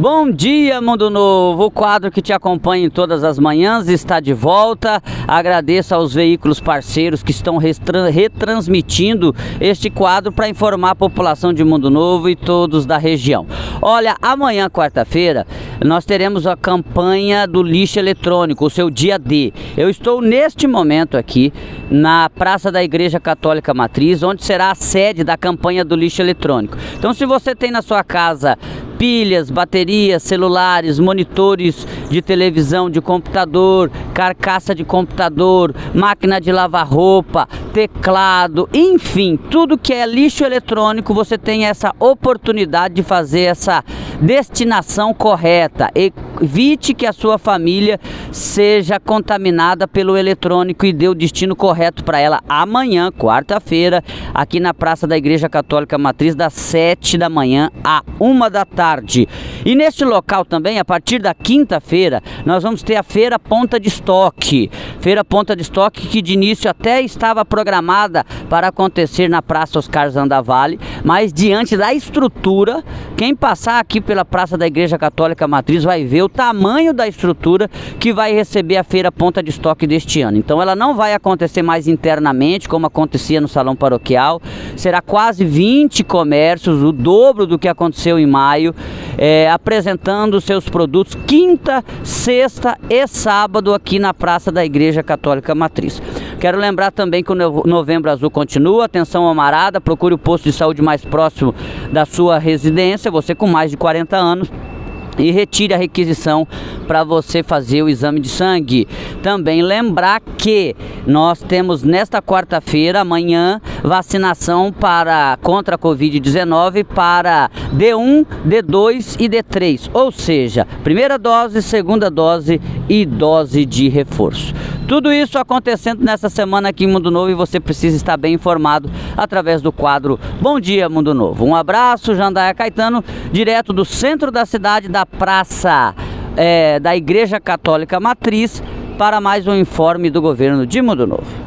Bom dia, Mundo Novo. O quadro que te acompanha em todas as manhãs está de volta. Agradeço aos veículos parceiros que estão retransmitindo este quadro para informar a população de Mundo Novo e todos da região. Olha, amanhã, quarta-feira, nós teremos a campanha do lixo eletrônico, o seu dia D. Eu estou neste momento aqui na Praça da Igreja Católica Matriz, onde será a sede da campanha do lixo eletrônico. Então, se você tem na sua casa pilhas, baterias, celulares, monitores de televisão, de computador, carcaça de computador, máquina de lavar roupa, teclado, enfim, tudo que é lixo eletrônico, você tem essa oportunidade de fazer essa destinação correta. Evite que a sua família seja contaminada pelo eletrônico e dê o destino correto para ela amanhã, quarta-feira, aqui na Praça da Igreja Católica Matriz, das 7 da manhã a 1 da tarde. E neste local também, a partir da quinta-feira, nós vamos ter a Feira Ponta de Estoque. Feira Ponta de Estoque que de início até estava programada para acontecer na Praça Oscar Zandavalli, mas diante da estrutura, quem passar aqui pela Praça da Igreja Católica Matriz vai ver o tamanho da estrutura que vai receber a feira ponta de estoque deste ano. Então ela não vai acontecer mais internamente, como acontecia no Salão Paroquial. Será quase 20 comércios, o dobro do que aconteceu em maio, é, apresentando seus produtos quinta, sexta e sábado aqui na Praça da Igreja Católica Matriz. Quero lembrar também que o Novembro Azul continua. Atenção, amarada, procure o posto de saúde mais próximo da sua residência. Você com mais de 40 anos e retire a requisição para você fazer o exame de sangue. Também lembrar que nós temos nesta quarta-feira, amanhã, vacinação para contra a Covid-19 para D1, D2 e D3, ou seja, primeira dose, segunda dose e dose de reforço. Tudo isso acontecendo nessa semana aqui em Mundo Novo e você precisa estar bem informado através do quadro Bom Dia Mundo Novo. Um abraço, Jandaia Caetano, direto do centro da cidade, da praça é, da Igreja Católica Matriz, para mais um informe do governo de Mundo Novo.